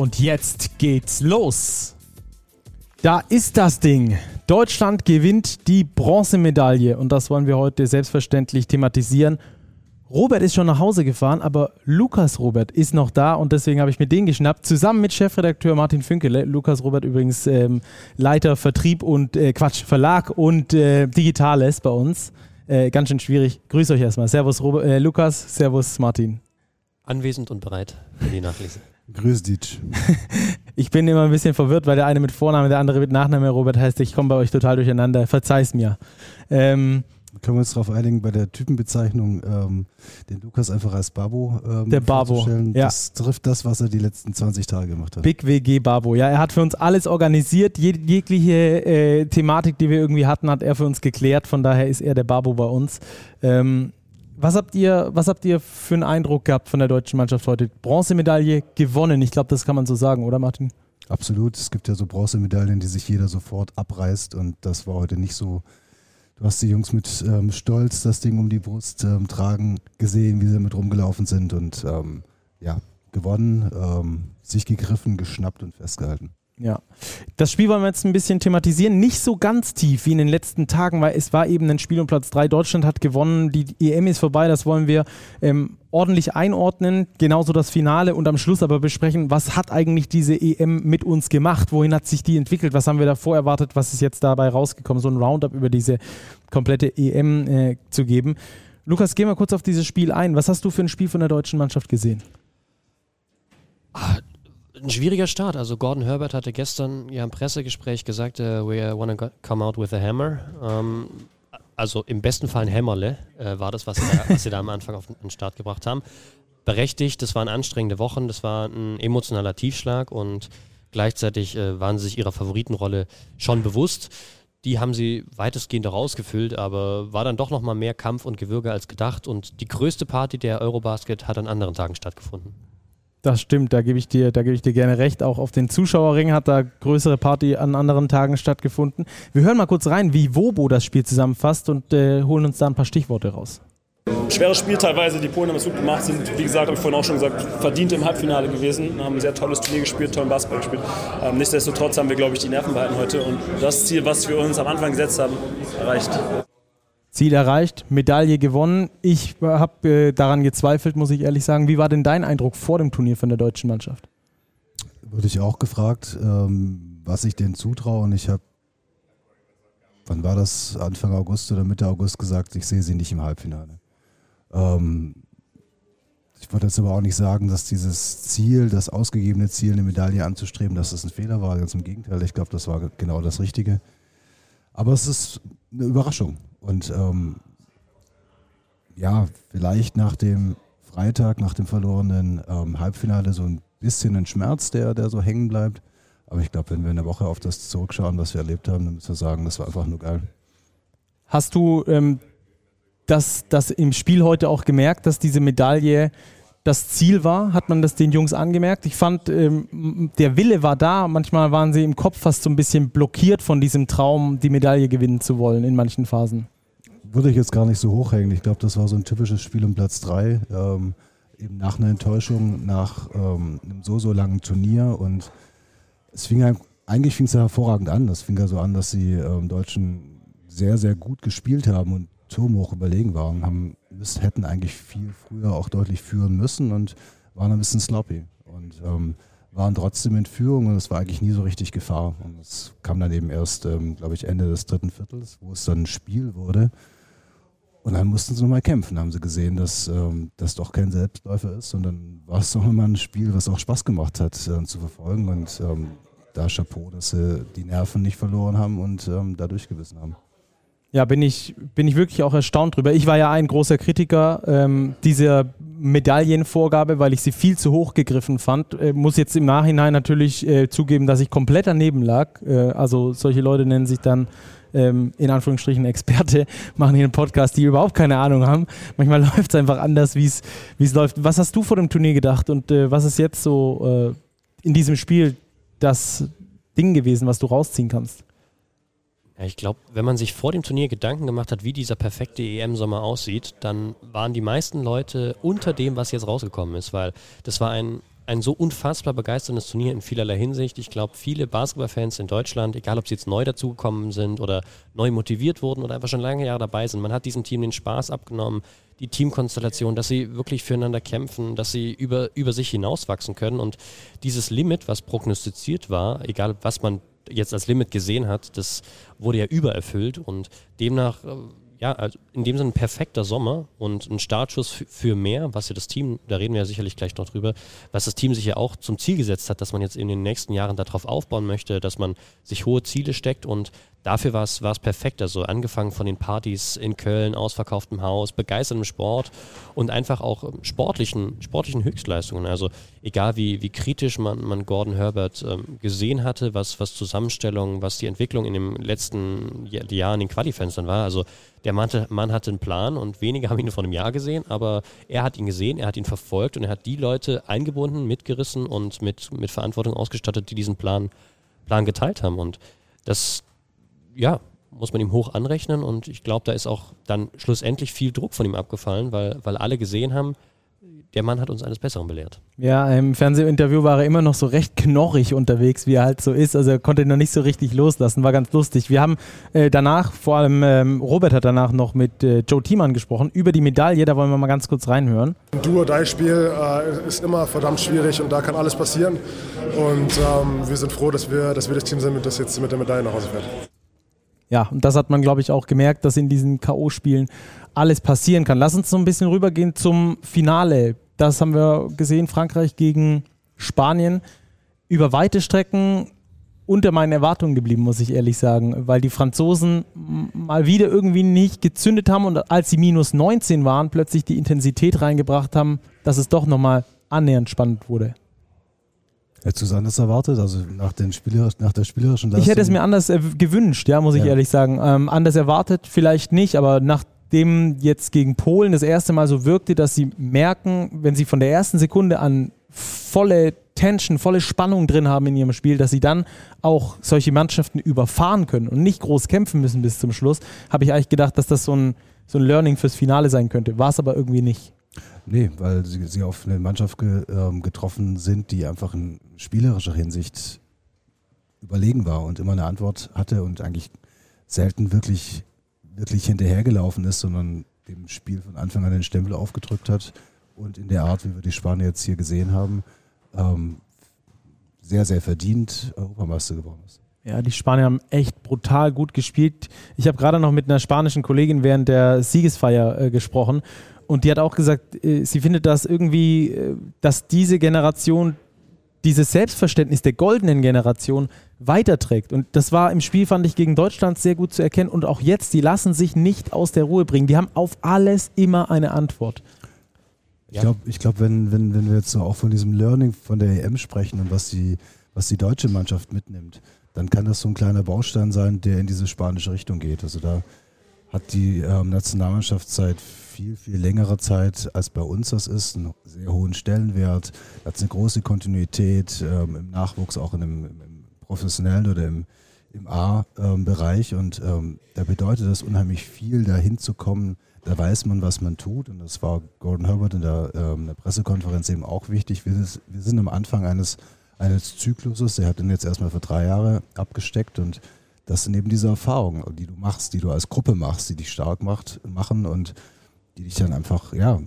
Und jetzt geht's los. Da ist das Ding. Deutschland gewinnt die Bronzemedaille und das wollen wir heute selbstverständlich thematisieren. Robert ist schon nach Hause gefahren, aber Lukas Robert ist noch da und deswegen habe ich mir den geschnappt, zusammen mit Chefredakteur Martin Fünkele. Lukas Robert übrigens ähm, Leiter Vertrieb und äh, Quatsch, Verlag und äh, Digitales bei uns. Äh, ganz schön schwierig. Grüß euch erstmal. Servus Robert, äh, Lukas, Servus Martin. Anwesend und bereit für die Nachlese. Grüß dich. ich bin immer ein bisschen verwirrt, weil der eine mit Vorname, der andere mit Nachname Robert heißt. Ich komme bei euch total durcheinander. Verzeih's mir. Ähm, können wir uns darauf einigen, bei der Typenbezeichnung ähm, den Lukas einfach als Babo ähm, Der Babo, ja. Das trifft das, was er die letzten 20 Tage gemacht hat. Big WG Babo. Ja, er hat für uns alles organisiert. Jeg jegliche äh, Thematik, die wir irgendwie hatten, hat er für uns geklärt. Von daher ist er der Babo bei uns. Ähm, was habt ihr, was habt ihr für einen Eindruck gehabt von der deutschen Mannschaft heute? Bronzemedaille gewonnen. Ich glaube, das kann man so sagen, oder Martin? Absolut. Es gibt ja so Bronzemedaillen, die sich jeder sofort abreißt und das war heute nicht so Du hast die Jungs mit ähm, Stolz das Ding um die Brust ähm, tragen gesehen, wie sie damit rumgelaufen sind und ähm, ja, gewonnen, ähm, sich gegriffen, geschnappt und festgehalten. Ja, das Spiel wollen wir jetzt ein bisschen thematisieren. Nicht so ganz tief wie in den letzten Tagen, weil es war eben ein Spiel um Platz 3. Deutschland hat gewonnen, die EM ist vorbei, das wollen wir ähm, ordentlich einordnen. Genauso das Finale und am Schluss aber besprechen, was hat eigentlich diese EM mit uns gemacht? Wohin hat sich die entwickelt? Was haben wir davor erwartet? Was ist jetzt dabei rausgekommen? So ein Roundup über diese komplette EM äh, zu geben. Lukas, geh mal kurz auf dieses Spiel ein. Was hast du für ein Spiel von der deutschen Mannschaft gesehen? Ah, ein schwieriger Start. Also Gordon Herbert hatte gestern ja im Pressegespräch gesagt, uh, we want to come out with a hammer. Um, also im besten Fall ein Hämmerle äh, war das, was sie, da, was sie da am Anfang auf den Start gebracht haben. Berechtigt, das waren anstrengende Wochen, das war ein emotionaler Tiefschlag und gleichzeitig äh, waren sie sich ihrer Favoritenrolle schon bewusst. Die haben sie weitestgehend auch ausgefüllt, aber war dann doch nochmal mehr Kampf und Gewürge als gedacht. Und die größte Party der Eurobasket hat an anderen Tagen stattgefunden. Das stimmt, da gebe ich dir, da gebe ich dir gerne recht. Auch auf den Zuschauerring hat da größere Party an anderen Tagen stattgefunden. Wir hören mal kurz rein, wie Wobo das Spiel zusammenfasst und äh, holen uns da ein paar Stichworte raus. Schweres Spiel teilweise, die Polen haben es gut gemacht, sind, wie gesagt, habe ich vorhin auch schon gesagt, verdient im Halbfinale gewesen, haben ein sehr tolles Turnier gespielt, tollen Basketball gespielt. Ähm, nichtsdestotrotz haben wir, glaube ich, die Nerven behalten heute und das Ziel, was wir uns am Anfang gesetzt haben, erreicht. Ziel erreicht, Medaille gewonnen. Ich habe äh, daran gezweifelt, muss ich ehrlich sagen. Wie war denn dein Eindruck vor dem Turnier von der deutschen Mannschaft? Wurde ich auch gefragt, ähm, was ich denen zutraue. Und ich habe, wann war das, Anfang August oder Mitte August gesagt, ich sehe sie nicht im Halbfinale. Ähm, ich würde jetzt aber auch nicht sagen, dass dieses Ziel, das ausgegebene Ziel, eine Medaille anzustreben, dass das ein Fehler war. Ganz im Gegenteil, ich glaube, das war genau das Richtige. Aber es ist eine Überraschung. Und ähm, ja, vielleicht nach dem Freitag, nach dem verlorenen ähm, Halbfinale so ein bisschen ein Schmerz, der, der so hängen bleibt. Aber ich glaube, wenn wir eine Woche auf das zurückschauen, was wir erlebt haben, dann müssen wir sagen, das war einfach nur geil. Hast du ähm, das, das im Spiel heute auch gemerkt, dass diese Medaille das Ziel war? Hat man das den Jungs angemerkt? Ich fand, ähm, der Wille war da. Manchmal waren sie im Kopf fast so ein bisschen blockiert von diesem Traum, die Medaille gewinnen zu wollen in manchen Phasen. Würde ich jetzt gar nicht so hochhängen. Ich glaube, das war so ein typisches Spiel um Platz 3. Ähm, eben nach einer Enttäuschung, nach ähm, einem so, so langen Turnier. Und es fing eigentlich fing es ja hervorragend an. Es fing ja so an, dass die ähm, Deutschen sehr, sehr gut gespielt haben und turmhoch überlegen waren, haben, hätten eigentlich viel früher auch deutlich führen müssen und waren ein bisschen sloppy und ähm, waren trotzdem in Führung und es war eigentlich nie so richtig Gefahr. Und es kam dann eben erst, ähm, glaube ich, Ende des dritten Viertels, wo es dann ein Spiel wurde. Und dann mussten sie nochmal kämpfen, haben sie gesehen, dass ähm, das doch kein Selbstläufer ist. Und dann war es doch nochmal ein Spiel, was auch Spaß gemacht hat äh, zu verfolgen. Und ähm, da Chapeau, dass sie die Nerven nicht verloren haben und ähm, da durchgewissen haben. Ja, bin ich, bin ich wirklich auch erstaunt drüber. Ich war ja ein großer Kritiker ähm, dieser Medaillenvorgabe, weil ich sie viel zu hoch gegriffen fand. Äh, muss jetzt im Nachhinein natürlich äh, zugeben, dass ich komplett daneben lag. Äh, also solche Leute nennen sich dann ähm, in Anführungsstrichen Experte, machen hier einen Podcast, die überhaupt keine Ahnung haben. Manchmal läuft es einfach anders, wie es läuft. Was hast du vor dem Turnier gedacht und äh, was ist jetzt so äh, in diesem Spiel das Ding gewesen, was du rausziehen kannst? Ja, ich glaube, wenn man sich vor dem Turnier Gedanken gemacht hat, wie dieser perfekte EM-Sommer aussieht, dann waren die meisten Leute unter dem, was jetzt rausgekommen ist, weil das war ein, ein so unfassbar begeisterndes Turnier in vielerlei Hinsicht. Ich glaube, viele Basketballfans in Deutschland, egal ob sie jetzt neu dazugekommen sind oder neu motiviert wurden oder einfach schon lange Jahre dabei sind, man hat diesem Team den Spaß abgenommen, die Teamkonstellation, dass sie wirklich füreinander kämpfen, dass sie über, über sich hinauswachsen können und dieses Limit, was prognostiziert war, egal was man jetzt als Limit gesehen hat, das wurde ja übererfüllt und demnach, äh, ja, also in dem Sinne ein perfekter Sommer und ein Startschuss für mehr, was ja das Team, da reden wir ja sicherlich gleich noch drüber, was das Team sich ja auch zum Ziel gesetzt hat, dass man jetzt in den nächsten Jahren darauf aufbauen möchte, dass man sich hohe Ziele steckt und dafür war es, perfekt. Also angefangen von den Partys in Köln, ausverkauftem Haus, begeisterndem Sport und einfach auch ähm, sportlichen, sportlichen Höchstleistungen. Also egal wie, wie kritisch man, man Gordon Herbert ähm, gesehen hatte, was, was Zusammenstellung, was die Entwicklung in den letzten Jahren in den Qualifenstern war. Also der Mann, Mann hatte einen Plan und wenige haben ihn vor einem Jahr gesehen, aber er hat ihn gesehen, er hat ihn verfolgt und er hat die Leute eingebunden, mitgerissen und mit, mit Verantwortung ausgestattet, die diesen Plan, Plan geteilt haben. Und das, ja, muss man ihm hoch anrechnen und ich glaube, da ist auch dann schlussendlich viel Druck von ihm abgefallen, weil, weil alle gesehen haben, der Mann hat uns eines Besseren belehrt. Ja, im Fernsehinterview war er immer noch so recht knorrig unterwegs, wie er halt so ist. Also er konnte noch nicht so richtig loslassen, war ganz lustig. Wir haben äh, danach, vor allem ähm, Robert hat danach noch mit äh, Joe Thiemann gesprochen über die Medaille. Da wollen wir mal ganz kurz reinhören. Ein Duo-Dei-Spiel äh, ist immer verdammt schwierig und da kann alles passieren. Und ähm, wir sind froh, dass wir, dass wir das Team sind, das jetzt mit der Medaille nach Hause fährt. Ja, und das hat man, glaube ich, auch gemerkt, dass in diesen K.O.-Spielen alles passieren kann. Lass uns so ein bisschen rübergehen zum Finale. Das haben wir gesehen, Frankreich gegen Spanien. Über weite Strecken unter meinen Erwartungen geblieben, muss ich ehrlich sagen, weil die Franzosen mal wieder irgendwie nicht gezündet haben und als sie minus 19 waren, plötzlich die Intensität reingebracht haben, dass es doch nochmal annähernd spannend wurde. Hättest du es anders erwartet? Also nach, den Spielerisch, nach der spielerischen Leistung? Ich hätte es mir anders äh, gewünscht, ja, muss ich ja. ehrlich sagen. Ähm, anders erwartet vielleicht nicht, aber nachdem jetzt gegen Polen das erste Mal so wirkte, dass sie merken, wenn sie von der ersten Sekunde an volle Tension, volle Spannung drin haben in ihrem Spiel, dass sie dann auch solche Mannschaften überfahren können und nicht groß kämpfen müssen bis zum Schluss, habe ich eigentlich gedacht, dass das so ein, so ein Learning fürs Finale sein könnte. War es aber irgendwie nicht. Nee, weil sie, sie auf eine Mannschaft ge, ähm, getroffen sind, die einfach in spielerischer Hinsicht überlegen war und immer eine Antwort hatte und eigentlich selten wirklich, wirklich hinterhergelaufen ist, sondern dem Spiel von Anfang an den Stempel aufgedrückt hat und in der Art, wie wir die Spanier jetzt hier gesehen haben, ähm, sehr, sehr verdient Europameister geworden ist. Ja, die Spanier haben echt brutal gut gespielt. Ich habe gerade noch mit einer spanischen Kollegin während der Siegesfeier äh, gesprochen und die hat auch gesagt, äh, sie findet das irgendwie, äh, dass diese Generation dieses Selbstverständnis der goldenen Generation weiterträgt. Und das war im Spiel, fand ich, gegen Deutschland sehr gut zu erkennen. Und auch jetzt, die lassen sich nicht aus der Ruhe bringen. Die haben auf alles immer eine Antwort. Ich glaube, ich glaub, wenn, wenn, wenn wir jetzt so auch von diesem Learning von der EM sprechen und was die, was die deutsche Mannschaft mitnimmt, dann kann das so ein kleiner Baustein sein, der in diese spanische Richtung geht. Also da hat die ähm, Nationalmannschaft seit viel, viel längerer Zeit, als bei uns das ist, einen sehr hohen Stellenwert, hat eine große Kontinuität ähm, im Nachwuchs, auch in dem, im professionellen oder im, im A-Bereich. Und ähm, da bedeutet das unheimlich viel, da hinzukommen. Da weiß man, was man tut. Und das war Gordon Herbert in der, ähm, der Pressekonferenz eben auch wichtig. Wir, wir sind am Anfang eines, eines Zykluses. Er hat den jetzt erstmal für drei Jahre abgesteckt und das sind eben diese Erfahrungen, die du machst, die du als Gruppe machst, die dich stark macht, machen und die dich dann einfach, ja,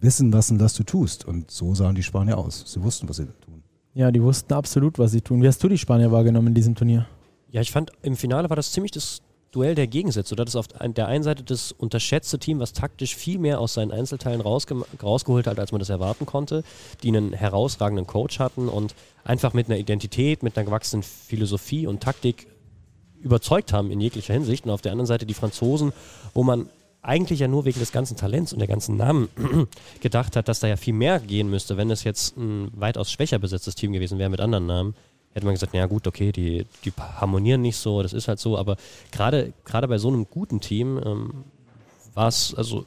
wissen lassen, was du tust. Und so sahen die Spanier aus. Sie wussten, was sie tun. Ja, die wussten absolut, was sie tun. Wie hast du die Spanier wahrgenommen in diesem Turnier? Ja, ich fand, im Finale war das ziemlich das Duell der Gegensätze. Oder das auf der einen Seite das unterschätzte Team, was taktisch viel mehr aus seinen Einzelteilen rausge rausgeholt hat, als man das erwarten konnte, die einen herausragenden Coach hatten und einfach mit einer Identität, mit einer gewachsenen Philosophie und Taktik überzeugt haben in jeglicher Hinsicht. Und auf der anderen Seite die Franzosen, wo man eigentlich ja nur wegen des ganzen Talents und der ganzen Namen gedacht hat, dass da ja viel mehr gehen müsste, wenn es jetzt ein weitaus schwächer besetztes Team gewesen wäre mit anderen Namen hätte man gesagt, ja gut, okay, die, die harmonieren nicht so, das ist halt so, aber gerade bei so einem guten Team ähm, war es also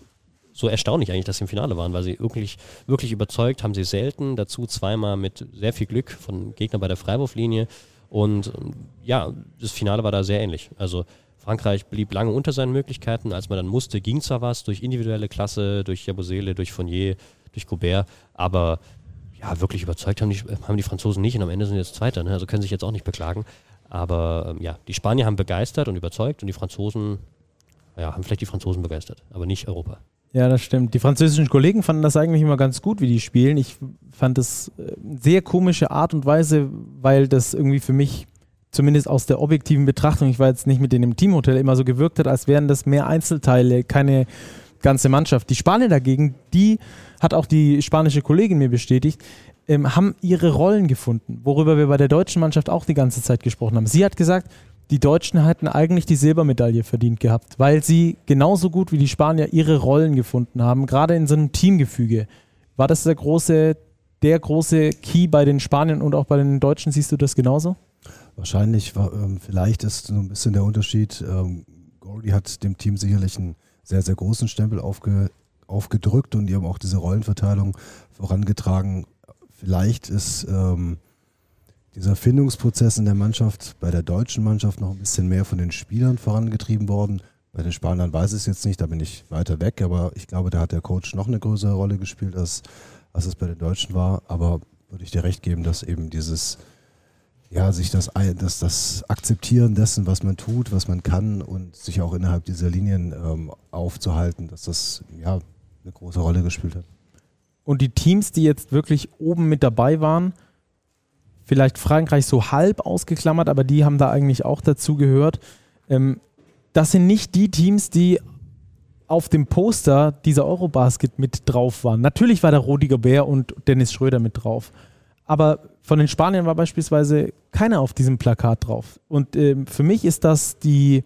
so erstaunlich eigentlich, dass sie im Finale waren, weil sie wirklich, wirklich überzeugt haben sie selten, dazu zweimal mit sehr viel Glück von Gegnern bei der Freiwurflinie. Und ähm, ja, das Finale war da sehr ähnlich. Also Frankreich blieb lange unter seinen Möglichkeiten, als man dann musste, ging zwar was durch individuelle Klasse, durch Jabusele, durch Fournier, durch Gobert, aber ja, wirklich überzeugt haben die, haben die Franzosen nicht und am Ende sind jetzt Zweiter, ne? also können sich jetzt auch nicht beklagen. Aber ähm, ja, die Spanier haben begeistert und überzeugt und die Franzosen, ja, haben vielleicht die Franzosen begeistert, aber nicht Europa. Ja, das stimmt. Die französischen Kollegen fanden das eigentlich immer ganz gut, wie die spielen. Ich fand das äh, sehr komische Art und Weise, weil das irgendwie für mich, zumindest aus der objektiven Betrachtung, ich war jetzt nicht mit denen im Teamhotel, immer so gewirkt hat, als wären das mehr Einzelteile, keine ganze Mannschaft. Die Spanier dagegen, die hat auch die spanische Kollegin mir bestätigt, ähm, haben ihre Rollen gefunden, worüber wir bei der deutschen Mannschaft auch die ganze Zeit gesprochen haben. Sie hat gesagt, die Deutschen hätten eigentlich die Silbermedaille verdient gehabt, weil sie genauso gut wie die Spanier ihre Rollen gefunden haben, gerade in so einem Teamgefüge. War das der große, der große Key bei den Spaniern und auch bei den Deutschen? Siehst du das genauso? Wahrscheinlich, ähm, vielleicht ist so ein bisschen der Unterschied. Ähm, Gordy hat dem Team sicherlich einen sehr, sehr großen Stempel aufge, aufgedrückt und die haben auch diese Rollenverteilung vorangetragen. Vielleicht ist ähm, dieser Findungsprozess in der Mannschaft bei der deutschen Mannschaft noch ein bisschen mehr von den Spielern vorangetrieben worden. Bei den Spaniern weiß ich es jetzt nicht, da bin ich weiter weg, aber ich glaube, da hat der Coach noch eine größere Rolle gespielt, als, als es bei den Deutschen war. Aber würde ich dir recht geben, dass eben dieses ja, sich das, das, das Akzeptieren dessen, was man tut, was man kann und sich auch innerhalb dieser Linien ähm, aufzuhalten, dass das ja eine große Rolle gespielt hat. Und die Teams, die jetzt wirklich oben mit dabei waren, vielleicht Frankreich so halb ausgeklammert, aber die haben da eigentlich auch dazu gehört. Ähm, das sind nicht die Teams, die auf dem Poster dieser Eurobasket mit drauf waren. Natürlich war da Rodiger Bär und Dennis Schröder mit drauf. Aber von den Spaniern war beispielsweise keiner auf diesem Plakat drauf. Und ähm, für mich ist das die,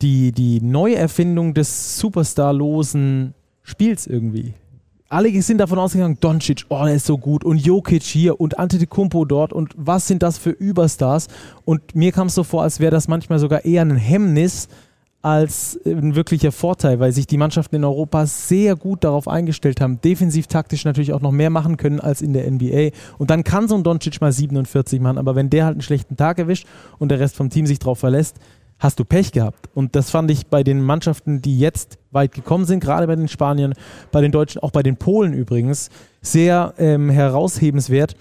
die, die Neuerfindung des Superstar-losen Spiels irgendwie. Alle sind davon ausgegangen, Doncic, oh, der ist so gut und Jokic hier und Antetokounmpo dort und was sind das für Überstars? Und mir kam es so vor, als wäre das manchmal sogar eher ein Hemmnis, als ein wirklicher Vorteil, weil sich die Mannschaften in Europa sehr gut darauf eingestellt haben, defensiv taktisch natürlich auch noch mehr machen können als in der NBA. Und dann kann so ein Doncic mal 47 machen, aber wenn der halt einen schlechten Tag erwischt und der Rest vom Team sich darauf verlässt, hast du Pech gehabt. Und das fand ich bei den Mannschaften, die jetzt weit gekommen sind, gerade bei den Spaniern, bei den Deutschen, auch bei den Polen übrigens, sehr ähm, heraushebenswert,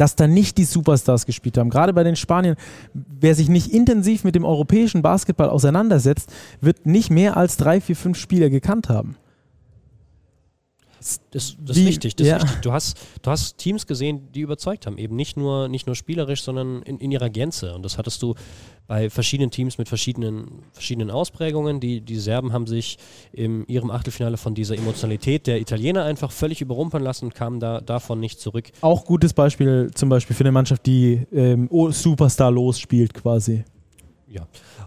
dass da nicht die Superstars gespielt haben. Gerade bei den Spaniern, wer sich nicht intensiv mit dem europäischen Basketball auseinandersetzt, wird nicht mehr als drei, vier, fünf Spieler gekannt haben. Das, das, Wie, ist wichtig. Das ja. ist wichtig. Du, hast, du hast Teams gesehen, die überzeugt haben. Eben nicht nur, nicht nur spielerisch, sondern in, in ihrer Gänze. Und das hattest du bei verschiedenen Teams mit verschiedenen, verschiedenen Ausprägungen. Die, die Serben haben sich in ihrem Achtelfinale von dieser Emotionalität der Italiener einfach völlig überrumpeln lassen und kamen da, davon nicht zurück. Auch gutes Beispiel zum Beispiel für eine Mannschaft, die ähm, Superstar losspielt quasi. Ja.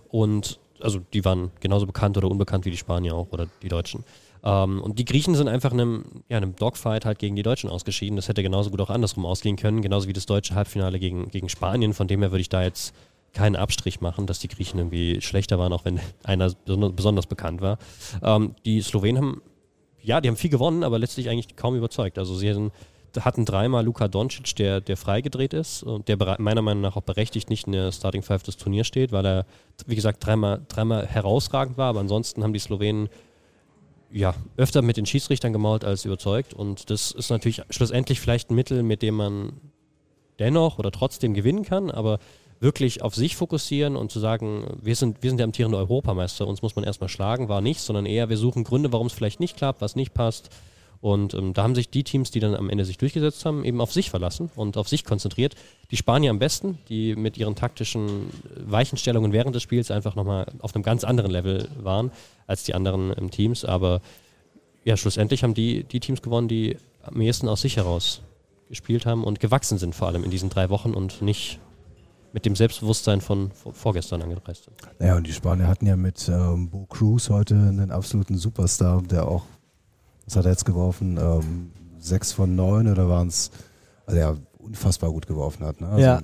Und also die waren genauso bekannt oder unbekannt wie die Spanier auch oder die Deutschen. Ähm, und die Griechen sind einfach in einem, ja, einem Dogfight halt gegen die Deutschen ausgeschieden. Das hätte genauso gut auch andersrum ausgehen können, genauso wie das deutsche Halbfinale gegen, gegen Spanien. Von dem her würde ich da jetzt keinen Abstrich machen, dass die Griechen irgendwie schlechter waren, auch wenn einer besonders bekannt war. Ähm, die Slowenen haben, ja, die haben viel gewonnen, aber letztlich eigentlich kaum überzeugt. Also sie hatten, hatten dreimal Luka Doncic, der, der freigedreht ist und der meiner Meinung nach auch berechtigt nicht in der Starting Five des Turniers steht, weil er, wie gesagt, dreimal, dreimal herausragend war, aber ansonsten haben die Slowenen ja, öfter mit den Schiedsrichtern gemault als überzeugt. Und das ist natürlich schlussendlich vielleicht ein Mittel, mit dem man dennoch oder trotzdem gewinnen kann, aber wirklich auf sich fokussieren und zu sagen, wir sind, wir sind der amtierende Europameister, uns muss man erstmal schlagen, war nicht, sondern eher, wir suchen Gründe, warum es vielleicht nicht klappt, was nicht passt. Und ähm, da haben sich die Teams, die dann am Ende sich durchgesetzt haben, eben auf sich verlassen und auf sich konzentriert. Die Spanier am besten, die mit ihren taktischen Weichenstellungen während des Spiels einfach nochmal auf einem ganz anderen Level waren als die anderen ähm, Teams. Aber ja, schlussendlich haben die, die Teams gewonnen, die am ehesten aus sich heraus gespielt haben und gewachsen sind, vor allem in diesen drei Wochen und nicht mit dem Selbstbewusstsein von vorgestern angereist sind. Ja, und die Spanier hatten ja mit ähm, Bo Cruz heute einen absoluten Superstar, der auch, was hat er jetzt geworfen, ähm, sechs von neun oder waren es, also der unfassbar gut geworfen hat. Ne? Also ja.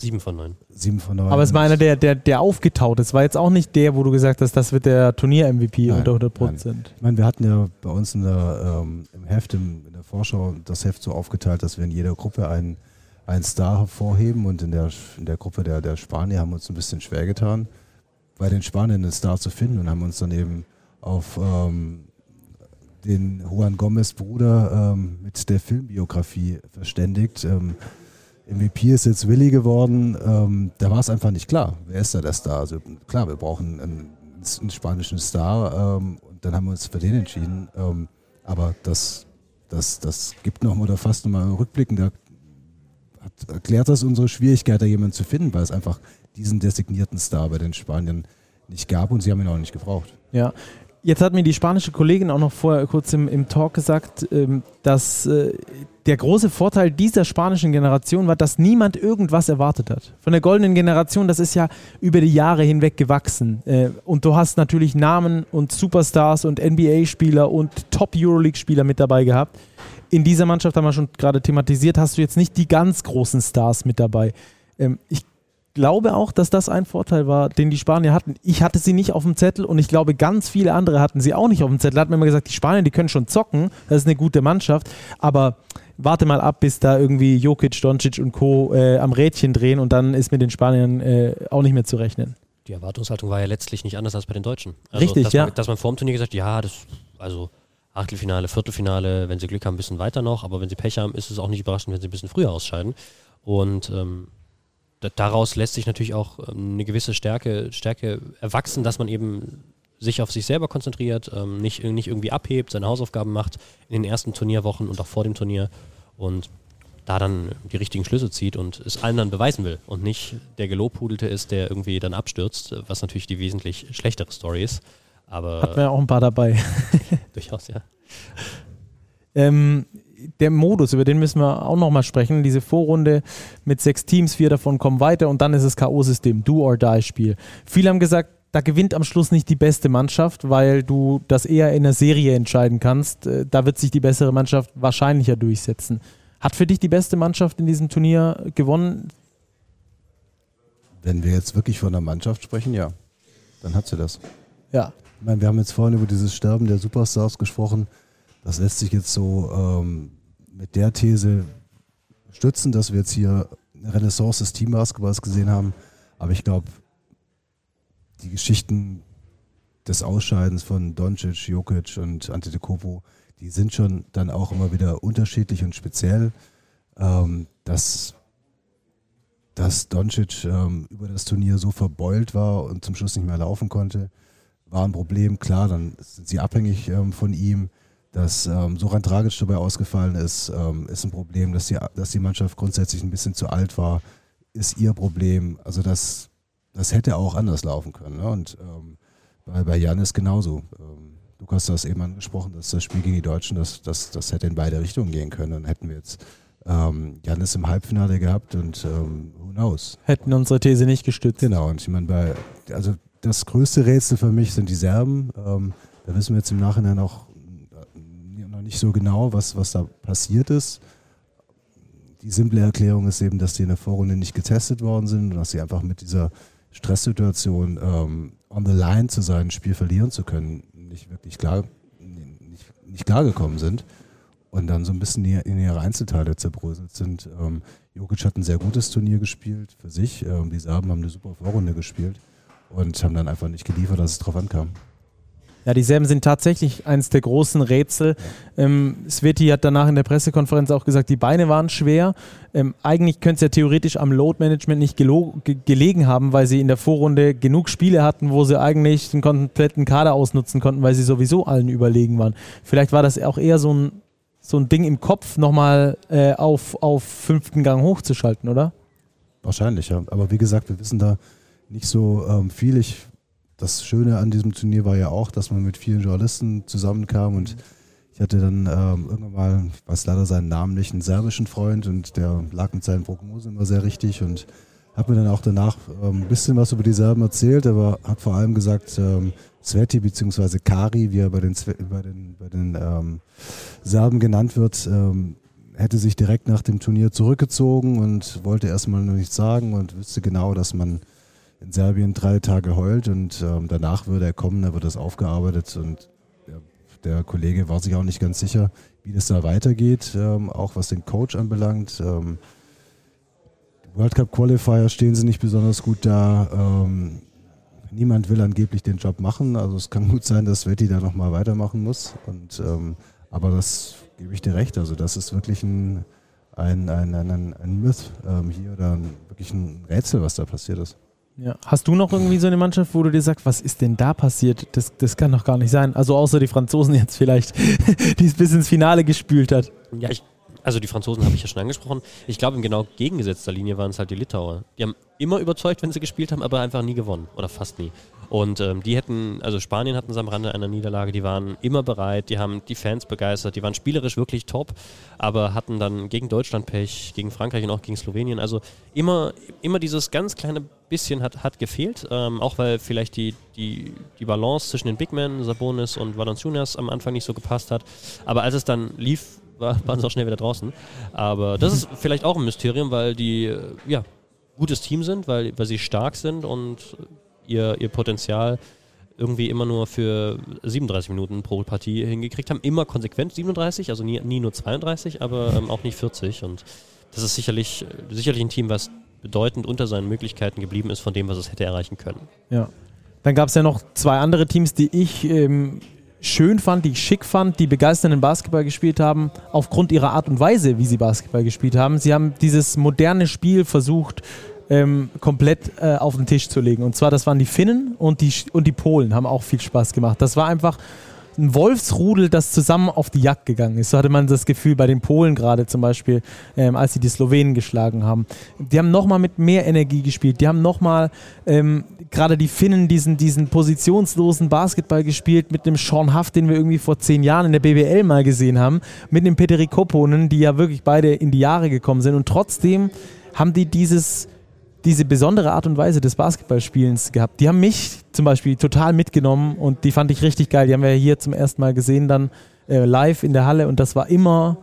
Sieben von neun. Sieben von neun. Aber es war einer, der, der, der aufgetaut ist. War jetzt auch nicht der, wo du gesagt hast, das wird der Turnier-MVP unter 100 Prozent. Ich meine, wir hatten ja bei uns in der, ähm, im Heft, im, in der Vorschau, das Heft so aufgeteilt, dass wir in jeder Gruppe einen, einen Star hervorheben und in der, in der Gruppe der, der Spanier haben wir uns ein bisschen schwer getan, bei den Spaniern einen Star zu finden und haben uns dann eben auf ähm, den Juan Gomez Bruder ähm, mit der Filmbiografie verständigt. Ähm, MVP ist jetzt Willi geworden. Ähm, da war es einfach nicht klar. Wer ist da der Star? Also klar, wir brauchen einen, einen spanischen Star ähm, und dann haben wir uns für den entschieden. Ähm, aber das, das, das gibt noch oder fast nochmal rückblicken. Da hat, erklärt das unsere Schwierigkeit, da jemanden zu finden, weil es einfach diesen designierten Star bei den Spaniern nicht gab und sie haben ihn auch nicht gebraucht. Ja, Jetzt hat mir die spanische Kollegin auch noch vorher kurz im, im Talk gesagt, ähm, dass äh, der große Vorteil dieser spanischen Generation war, dass niemand irgendwas erwartet hat. Von der goldenen Generation, das ist ja über die Jahre hinweg gewachsen. Äh, und du hast natürlich Namen und Superstars und NBA-Spieler und Top-Euroleague-Spieler mit dabei gehabt. In dieser Mannschaft haben wir schon gerade thematisiert, hast du jetzt nicht die ganz großen Stars mit dabei. Ähm, ich glaube auch, dass das ein Vorteil war, den die Spanier hatten. Ich hatte sie nicht auf dem Zettel und ich glaube, ganz viele andere hatten sie auch nicht auf dem Zettel. Hat mir immer gesagt, die Spanier, die können schon zocken, das ist eine gute Mannschaft, aber warte mal ab, bis da irgendwie Jokic, Doncic und Co. Äh, am Rädchen drehen und dann ist mit den Spaniern äh, auch nicht mehr zu rechnen. Die Erwartungshaltung war ja letztlich nicht anders als bei den Deutschen. Also, Richtig, dass ja. Man, dass man vor dem Turnier gesagt ja, das, also Achtelfinale, Viertelfinale, wenn sie Glück haben, ein bisschen weiter noch, aber wenn sie Pech haben, ist es auch nicht überraschend, wenn sie ein bisschen früher ausscheiden. Und ähm, daraus lässt sich natürlich auch ähm, eine gewisse Stärke, Stärke erwachsen, dass man eben sich auf sich selber konzentriert, ähm, nicht, nicht irgendwie abhebt, seine Hausaufgaben macht in den ersten Turnierwochen und auch vor dem Turnier und da dann die richtigen Schlüsse zieht und es allen dann beweisen will und nicht der Gelobhudelte ist, der irgendwie dann abstürzt, was natürlich die wesentlich schlechtere Story ist. Aber Hatten wir auch ein paar dabei. durchaus, ja. Ähm, der Modus, über den müssen wir auch nochmal sprechen. Diese Vorrunde mit sechs Teams, vier davon kommen weiter und dann ist das K.O.-System, Do-or-Die-Spiel. Viele haben gesagt, da gewinnt am Schluss nicht die beste Mannschaft, weil du das eher in einer Serie entscheiden kannst. Äh, da wird sich die bessere Mannschaft wahrscheinlicher durchsetzen. Hat für dich die beste Mannschaft in diesem Turnier gewonnen? Wenn wir jetzt wirklich von der Mannschaft sprechen, ja, dann hat sie das. Ja. Ich meine, wir haben jetzt vorhin über dieses Sterben der Superstars gesprochen. Das lässt sich jetzt so ähm, mit der These stützen, dass wir jetzt hier eine Renaissance des Teambasketballs gesehen haben. Aber ich glaube, die Geschichten des Ausscheidens von Doncic, Jokic und Antetokounmpo, die sind schon dann auch immer wieder unterschiedlich und speziell. Ähm, dass, dass Doncic ähm, über das Turnier so verbeult war und zum Schluss nicht mehr laufen konnte, war ein Problem. Klar, dann sind sie abhängig ähm, von ihm. Dass ähm, Soran Dragic dabei ausgefallen ist, ähm, ist ein Problem. Dass die, dass die Mannschaft grundsätzlich ein bisschen zu alt war, ist ihr Problem. Also das, das hätte auch anders laufen können. Ne? Und ähm, bei, bei Jan ist genauso. Ähm, du hast das eben angesprochen, dass das Spiel gegen die Deutschen, das, das, das hätte in beide Richtungen gehen können. Und hätten wir jetzt ähm, Janis im Halbfinale gehabt und ähm, who knows. Hätten unsere These nicht gestützt. Genau, und ich meine, bei, also das größte Rätsel für mich sind die Serben. Ähm, da wissen wir jetzt im Nachhinein auch noch nicht so genau, was, was da passiert ist. Die simple Erklärung ist eben, dass die in der Vorrunde nicht getestet worden sind und dass sie einfach mit dieser Stresssituation ähm, on the line zu sein, ein Spiel verlieren zu können, nicht wirklich klar, nicht, nicht klar gekommen sind und dann so ein bisschen in ihre Einzelteile zerbröselt sind. Ähm, Jokic hat ein sehr gutes Turnier gespielt für sich. Ähm, die Serben haben eine super Vorrunde gespielt und haben dann einfach nicht geliefert, dass es drauf ankam. Ja, die Serben sind tatsächlich eines der großen Rätsel. Ähm, Sveti hat danach in der Pressekonferenz auch gesagt, die Beine waren schwer. Ähm, eigentlich könnte es ja theoretisch am Load-Management nicht ge gelegen haben, weil sie in der Vorrunde genug Spiele hatten, wo sie eigentlich den kompletten Kader ausnutzen konnten, weil sie sowieso allen überlegen waren. Vielleicht war das auch eher so ein, so ein Ding im Kopf, nochmal äh, auf, auf fünften Gang hochzuschalten, oder? Wahrscheinlich, ja. Aber wie gesagt, wir wissen da nicht so ähm, viel. Ich das Schöne an diesem Turnier war ja auch, dass man mit vielen Journalisten zusammenkam und ich hatte dann ähm, irgendwann mal, ich weiß leider seinen Namen nicht, einen serbischen Freund und der lag mit seinen Prognosen immer sehr richtig und hat mir dann auch danach ähm, ein bisschen was über die Serben erzählt, aber hat vor allem gesagt, ähm, Sveti bzw. Kari, wie er bei den, bei den, bei den ähm, Serben genannt wird, ähm, hätte sich direkt nach dem Turnier zurückgezogen und wollte erstmal nur nichts sagen und wüsste genau, dass man in Serbien drei Tage heult und ähm, danach würde er kommen, da wird das aufgearbeitet und der, der, Kollege war sich auch nicht ganz sicher, wie das da weitergeht, ähm, auch was den Coach anbelangt. Ähm, World Cup Qualifier stehen sie nicht besonders gut da. Ähm, niemand will angeblich den Job machen. Also es kann gut sein, dass Vetti da nochmal weitermachen muss. Und, ähm, aber das gebe ich dir recht. Also das ist wirklich ein, ein, ein, ein, ein Myth ähm, hier oder wirklich ein Rätsel, was da passiert ist. Ja. Hast du noch irgendwie so eine Mannschaft, wo du dir sagst, was ist denn da passiert? Das, das kann doch gar nicht sein. Also außer die Franzosen jetzt vielleicht, die es bis ins Finale gespült hat. Ja, ich also die Franzosen habe ich ja schon angesprochen. Ich glaube, in genau gegengesetzter Linie waren es halt die Litauer. Die haben immer überzeugt, wenn sie gespielt haben, aber einfach nie gewonnen. Oder fast nie. Und ähm, die hätten, also Spanien hatten sie am Rande einer Niederlage, die waren immer bereit, die haben die Fans begeistert, die waren spielerisch wirklich top, aber hatten dann gegen Deutschland Pech, gegen Frankreich und auch gegen Slowenien. Also immer, immer dieses ganz kleine bisschen hat, hat gefehlt, ähm, auch weil vielleicht die, die, die Balance zwischen den Big Men, Sabonis und Valanciunas am Anfang nicht so gepasst hat. Aber als es dann lief, war, waren sie auch schnell wieder draußen. Aber das ist vielleicht auch ein Mysterium, weil die äh, ja gutes Team sind, weil, weil sie stark sind und ihr, ihr Potenzial irgendwie immer nur für 37 Minuten pro Partie hingekriegt haben. Immer konsequent 37, also nie, nie nur 32, aber ähm, auch nicht 40. Und das ist sicherlich, sicherlich ein Team, was bedeutend unter seinen Möglichkeiten geblieben ist von dem, was es hätte erreichen können. Ja. Dann gab es ja noch zwei andere Teams, die ich ähm, schön fand, die ich schick fand, die begeisternden Basketball gespielt haben, aufgrund ihrer Art und Weise, wie sie Basketball gespielt haben. Sie haben dieses moderne Spiel versucht, ähm, komplett äh, auf den Tisch zu legen. Und zwar, das waren die Finnen und die, und die Polen, haben auch viel Spaß gemacht. Das war einfach ein Wolfsrudel, das zusammen auf die Jagd gegangen ist. So hatte man das Gefühl bei den Polen gerade zum Beispiel, ähm, als sie die Slowenen geschlagen haben. Die haben nochmal mit mehr Energie gespielt. Die haben nochmal ähm, gerade die Finnen diesen, diesen positionslosen Basketball gespielt mit einem Sean Huff, den wir irgendwie vor zehn Jahren in der BBL mal gesehen haben, mit dem Peteri Koponen, die ja wirklich beide in die Jahre gekommen sind. Und trotzdem haben die dieses diese besondere Art und Weise des Basketballspielens gehabt. Die haben mich zum Beispiel total mitgenommen und die fand ich richtig geil. Die haben wir hier zum ersten Mal gesehen, dann äh, live in der Halle und das war immer,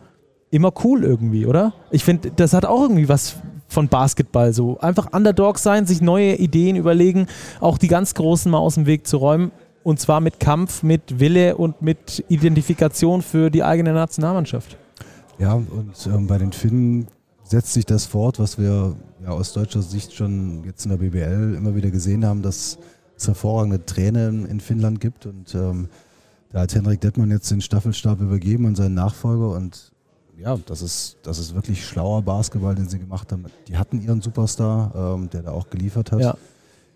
immer cool irgendwie, oder? Ich finde, das hat auch irgendwie was von Basketball so. Einfach Underdog sein, sich neue Ideen überlegen, auch die ganz Großen mal aus dem Weg zu räumen. Und zwar mit Kampf, mit Wille und mit Identifikation für die eigene Nationalmannschaft. Ja, und ähm, bei den Finnen setzt sich das fort, was wir ja, aus deutscher Sicht schon jetzt in der BBL immer wieder gesehen haben, dass es hervorragende Trainer in Finnland gibt. Und ähm, da hat Henrik Dettmann jetzt den Staffelstab übergeben an seinen Nachfolger. Und ja, das ist, das ist wirklich schlauer Basketball, den sie gemacht haben. Die hatten ihren Superstar, ähm, der da auch geliefert hat. Ja.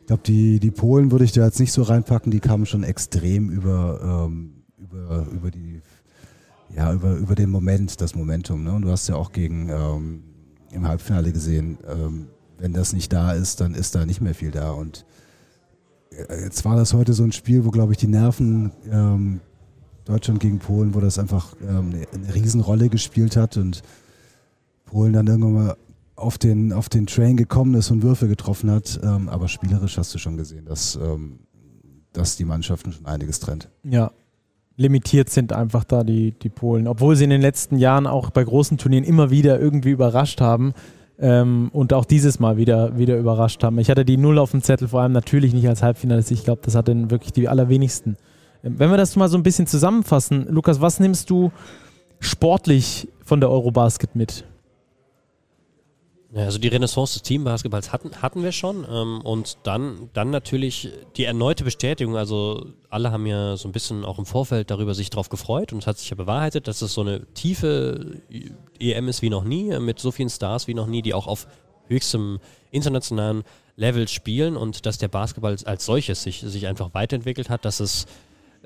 Ich glaube, die, die Polen würde ich da jetzt nicht so reinpacken, die kamen schon extrem über, ähm, über, über die ja, über, über den Moment, das Momentum. Ne? Und du hast ja auch gegen ähm, im Halbfinale gesehen, ähm, wenn das nicht da ist, dann ist da nicht mehr viel da. Und äh, jetzt war das heute so ein Spiel, wo, glaube ich, die Nerven ähm, Deutschland gegen Polen, wo das einfach ähm, eine, Riesenrolle gespielt hat und Polen dann irgendwann mal auf den, auf den Train gekommen ist und Würfe getroffen hat. Ähm, aber spielerisch hast du schon gesehen, dass, ähm, dass die Mannschaften schon einiges trennt. Ja, limitiert sind einfach da die, die Polen. Obwohl sie in den letzten Jahren auch bei großen Turnieren immer wieder irgendwie überrascht haben ähm, und auch dieses Mal wieder, wieder überrascht haben. Ich hatte die Null auf dem Zettel, vor allem natürlich nicht als Halbfinalist. Ich glaube, das hatten wirklich die allerwenigsten. Ähm, wenn wir das mal so ein bisschen zusammenfassen, Lukas, was nimmst du sportlich von der Eurobasket mit? Also die Renaissance des Teambasketballs hatten, hatten wir schon. Ähm, und dann, dann natürlich die erneute Bestätigung. Also alle haben ja so ein bisschen auch im Vorfeld darüber sich darauf gefreut und es hat sich ja bewahrheitet, dass es so eine tiefe EM ist wie noch nie, mit so vielen Stars wie noch nie, die auch auf höchstem internationalen Level spielen und dass der Basketball als solches sich, sich einfach weiterentwickelt hat, dass es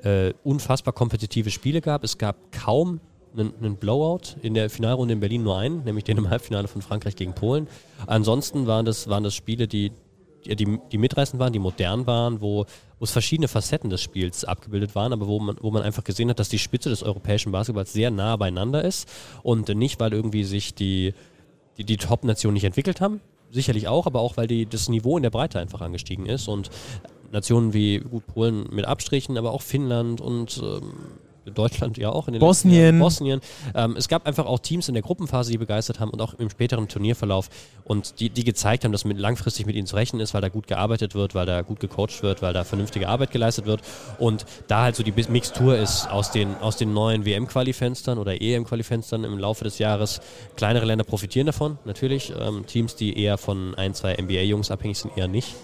äh, unfassbar kompetitive Spiele gab. Es gab kaum einen, Blowout. In der Finalrunde in Berlin nur einen, nämlich den im Halbfinale von Frankreich gegen Polen. Ansonsten waren das, waren das Spiele, die, die, die mitreißend waren, die modern waren, wo, wo es verschiedene Facetten des Spiels abgebildet waren, aber wo man, wo man einfach gesehen hat, dass die Spitze des europäischen Basketballs sehr nah beieinander ist und nicht, weil irgendwie sich die, die, die Top-Nationen nicht entwickelt haben, sicherlich auch, aber auch, weil die, das Niveau in der Breite einfach angestiegen ist und Nationen wie gut Polen mit Abstrichen, aber auch Finnland und ähm, Deutschland ja auch in den Bosnien. Bosnien. Ähm, es gab einfach auch Teams in der Gruppenphase, die begeistert haben und auch im späteren Turnierverlauf und die, die gezeigt haben, dass mit, langfristig mit ihnen zu rechnen ist, weil da gut gearbeitet wird, weil da gut gecoacht wird, weil da vernünftige Arbeit geleistet wird und da halt so die Mixtur ist aus den, aus den neuen WM-Qualifenstern oder EM-Qualifenstern im Laufe des Jahres. Kleinere Länder profitieren davon, natürlich. Ähm, Teams, die eher von ein, zwei NBA-Jungs abhängig sind, eher nicht.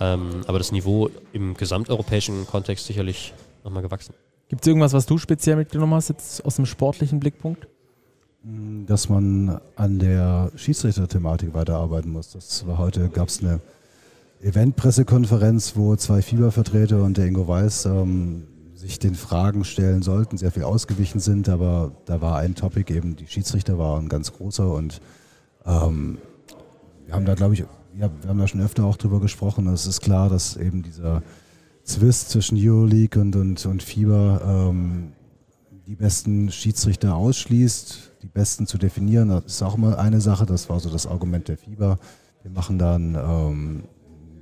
Ähm, aber das Niveau im gesamteuropäischen Kontext sicherlich nochmal gewachsen. Gibt es irgendwas, was du speziell mitgenommen hast, jetzt aus dem sportlichen Blickpunkt? Dass man an der Schiedsrichter-Thematik weiterarbeiten muss. Das war heute, gab es eine Event-Pressekonferenz, wo zwei Fiebervertreter und der Ingo Weiß ähm, sich den Fragen stellen sollten, sehr viel ausgewichen sind, aber da war ein Topic eben, die Schiedsrichter waren ganz großer und ähm, wir haben da, glaube ich, ja, wir haben da schon öfter auch drüber gesprochen. Es ist klar, dass eben dieser Zwist zwischen Euroleague und, und, und FIBA ähm, die besten Schiedsrichter ausschließt, die besten zu definieren. Das ist auch immer eine Sache, das war so das Argument der FIBA. Wir machen dann ähm,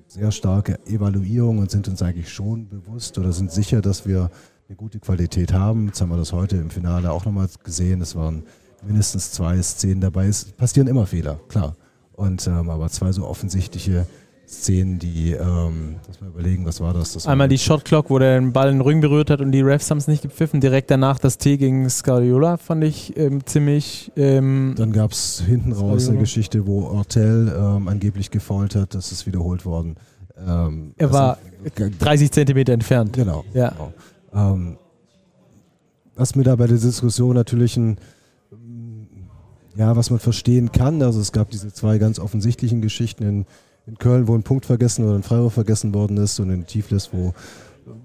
sehr starke Evaluierung und sind uns eigentlich schon bewusst oder sind sicher, dass wir eine gute Qualität haben. Jetzt haben wir das heute im Finale auch nochmal gesehen. Es waren mindestens zwei Szenen dabei. Es passieren immer Fehler, klar. Und ähm, aber zwei so offensichtliche Szenen, die, ähm, lass mal überlegen, was war das? das Einmal die Shot Clock, wo der den Ball in den Rücken berührt hat und die Refs haben es nicht gepfiffen. Direkt danach das T gegen Scariola fand ich ähm, ziemlich. Ähm, Dann gab es hinten raus eine Geschichte, wo Ortel ähm, angeblich gefault hat. Das ist wiederholt worden. Ähm, er war sind, 30 Zentimeter entfernt. Genau. Ja. genau. Ähm, was mir da bei der Diskussion natürlich ein ja, was man verstehen kann. Also es gab diese zwei ganz offensichtlichen Geschichten in in Köln, wo ein Punkt vergessen oder ein Freiwurf vergessen worden ist und in Tiflis, wo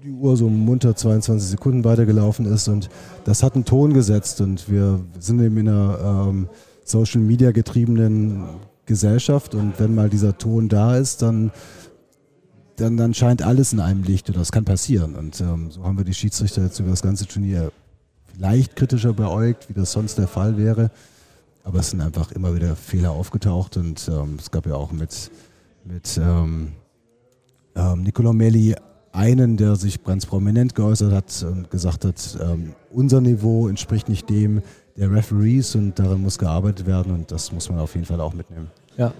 die Uhr so munter 22 Sekunden weitergelaufen ist. Und das hat einen Ton gesetzt und wir sind eben in einer ähm, Social Media getriebenen Gesellschaft und wenn mal dieser Ton da ist, dann, dann, dann scheint alles in einem Licht und das kann passieren. Und ähm, so haben wir die Schiedsrichter jetzt über das ganze Turnier leicht kritischer beäugt, wie das sonst der Fall wäre, aber es sind einfach immer wieder Fehler aufgetaucht und ähm, es gab ja auch mit mit ähm, ähm, Niccolo Melli einen, der sich ganz prominent geäußert hat und gesagt hat, ähm, unser Niveau entspricht nicht dem der Referees und daran muss gearbeitet werden und das muss man auf jeden Fall auch mitnehmen. Ja,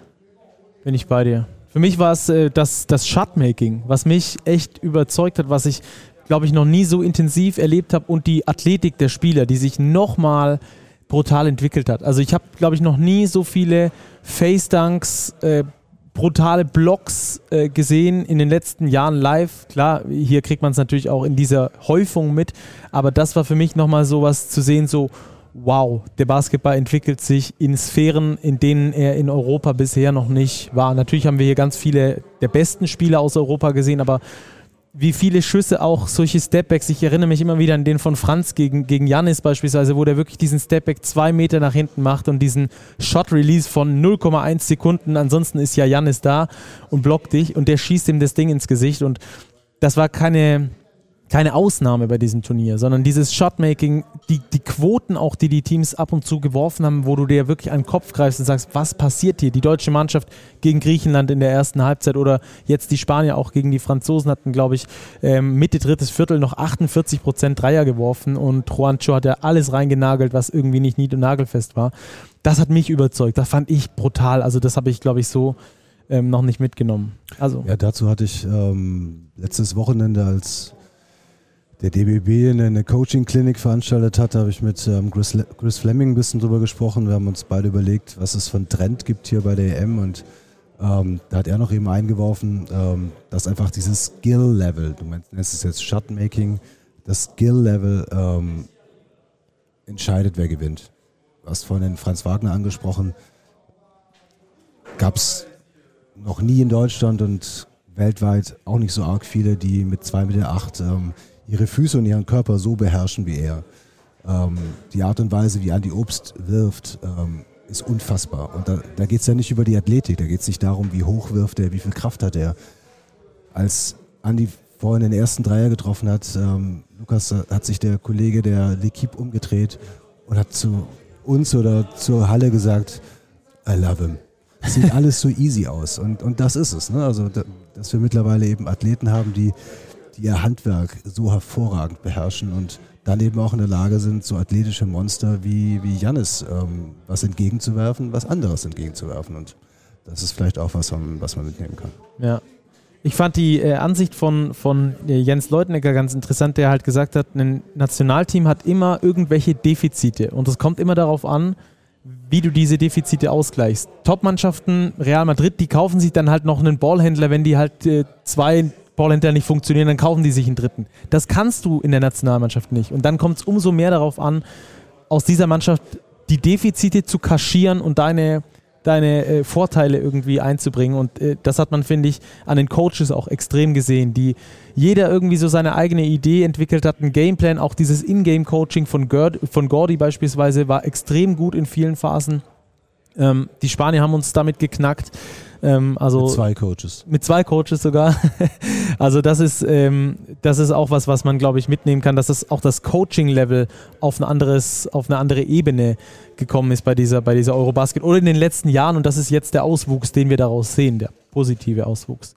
bin ich bei dir. Für mich war es äh, das, das Shotmaking, was mich echt überzeugt hat, was ich, glaube ich, noch nie so intensiv erlebt habe und die Athletik der Spieler, die sich nochmal brutal entwickelt hat. Also ich habe, glaube ich, noch nie so viele Face-Dunks, äh, brutale Blocks äh, gesehen in den letzten Jahren live. Klar, hier kriegt man es natürlich auch in dieser Häufung mit, aber das war für mich nochmal so was zu sehen, so wow, der Basketball entwickelt sich in Sphären, in denen er in Europa bisher noch nicht war. Natürlich haben wir hier ganz viele der besten Spieler aus Europa gesehen, aber wie viele Schüsse auch solche Stepbacks. Ich erinnere mich immer wieder an den von Franz gegen, gegen Janis beispielsweise, wo der wirklich diesen Stepback zwei Meter nach hinten macht und diesen Shot-Release von 0,1 Sekunden. Ansonsten ist ja Janis da und blockt dich und der schießt ihm das Ding ins Gesicht. Und das war keine, keine Ausnahme bei diesem Turnier, sondern dieses Shotmaking, die, die Quoten auch, die die Teams ab und zu geworfen haben, wo du dir wirklich an den Kopf greifst und sagst, was passiert hier? Die deutsche Mannschaft gegen Griechenland in der ersten Halbzeit oder jetzt die Spanier auch gegen die Franzosen hatten, glaube ich, ähm, Mitte drittes Viertel noch 48 Prozent Dreier geworfen und Juancho hat ja alles reingenagelt, was irgendwie nicht nied- und nagelfest war. Das hat mich überzeugt, das fand ich brutal. Also das habe ich, glaube ich, so ähm, noch nicht mitgenommen. Also. Ja, dazu hatte ich ähm, letztes Wochenende als der DBB eine Coaching-Klinik veranstaltet hat, habe ich mit ähm, Chris, Chris, Fleming ein bisschen drüber gesprochen. Wir haben uns beide überlegt, was es für einen Trend gibt hier bei der EM und ähm, da hat er noch eben eingeworfen, ähm, dass einfach dieses Skill-Level, du meinst, es jetzt Shotmaking, das Skill-Level ähm, entscheidet, wer gewinnt. Du hast vorhin Franz Wagner angesprochen, gab es noch nie in Deutschland und weltweit auch nicht so arg viele, die mit 2,8 Meter ähm, ihre Füße und ihren Körper so beherrschen wie er. Ähm, die Art und Weise, wie Andi Obst wirft, ähm, ist unfassbar. Und da, da geht es ja nicht über die Athletik, da geht es nicht darum, wie hoch wirft er, wie viel Kraft hat er. Als Andi vorhin den ersten Dreier getroffen hat, ähm, Lukas, hat sich der Kollege der L'Equipe umgedreht und hat zu uns oder zur Halle gesagt, I love him. sieht alles so easy aus. Und, und das ist es. Ne? Also, da, dass wir mittlerweile eben Athleten haben, die, die ihr Handwerk so hervorragend beherrschen und dann eben auch in der Lage sind, so athletische Monster wie, wie Jannis ähm, was entgegenzuwerfen, was anderes entgegenzuwerfen. Und das ist vielleicht auch was, was man mitnehmen kann. Ja. Ich fand die äh, Ansicht von, von äh, Jens Leutnecker ganz interessant, der halt gesagt hat, ein Nationalteam hat immer irgendwelche Defizite und es kommt immer darauf an, wie du diese Defizite ausgleichst. Top-Mannschaften, Real Madrid, die kaufen sich dann halt noch einen Ballhändler, wenn die halt äh, zwei Ballhändler nicht funktionieren, dann kaufen die sich einen dritten. Das kannst du in der Nationalmannschaft nicht. Und dann kommt es umso mehr darauf an, aus dieser Mannschaft die Defizite zu kaschieren und deine, deine äh, Vorteile irgendwie einzubringen. Und äh, das hat man, finde ich, an den Coaches auch extrem gesehen, die jeder irgendwie so seine eigene Idee entwickelt hat, einen Gameplan, auch dieses Ingame-Coaching von, von Gordy beispielsweise war extrem gut in vielen Phasen. Ähm, die Spanier haben uns damit geknackt. Ähm, also mit zwei Coaches. Mit zwei Coaches sogar. also das ist, ähm, das ist auch was, was man, glaube ich, mitnehmen kann, dass das auch das Coaching-Level auf, ein auf eine andere Ebene gekommen ist bei dieser, bei dieser Eurobasket oder in den letzten Jahren und das ist jetzt der Auswuchs, den wir daraus sehen, der positive Auswuchs.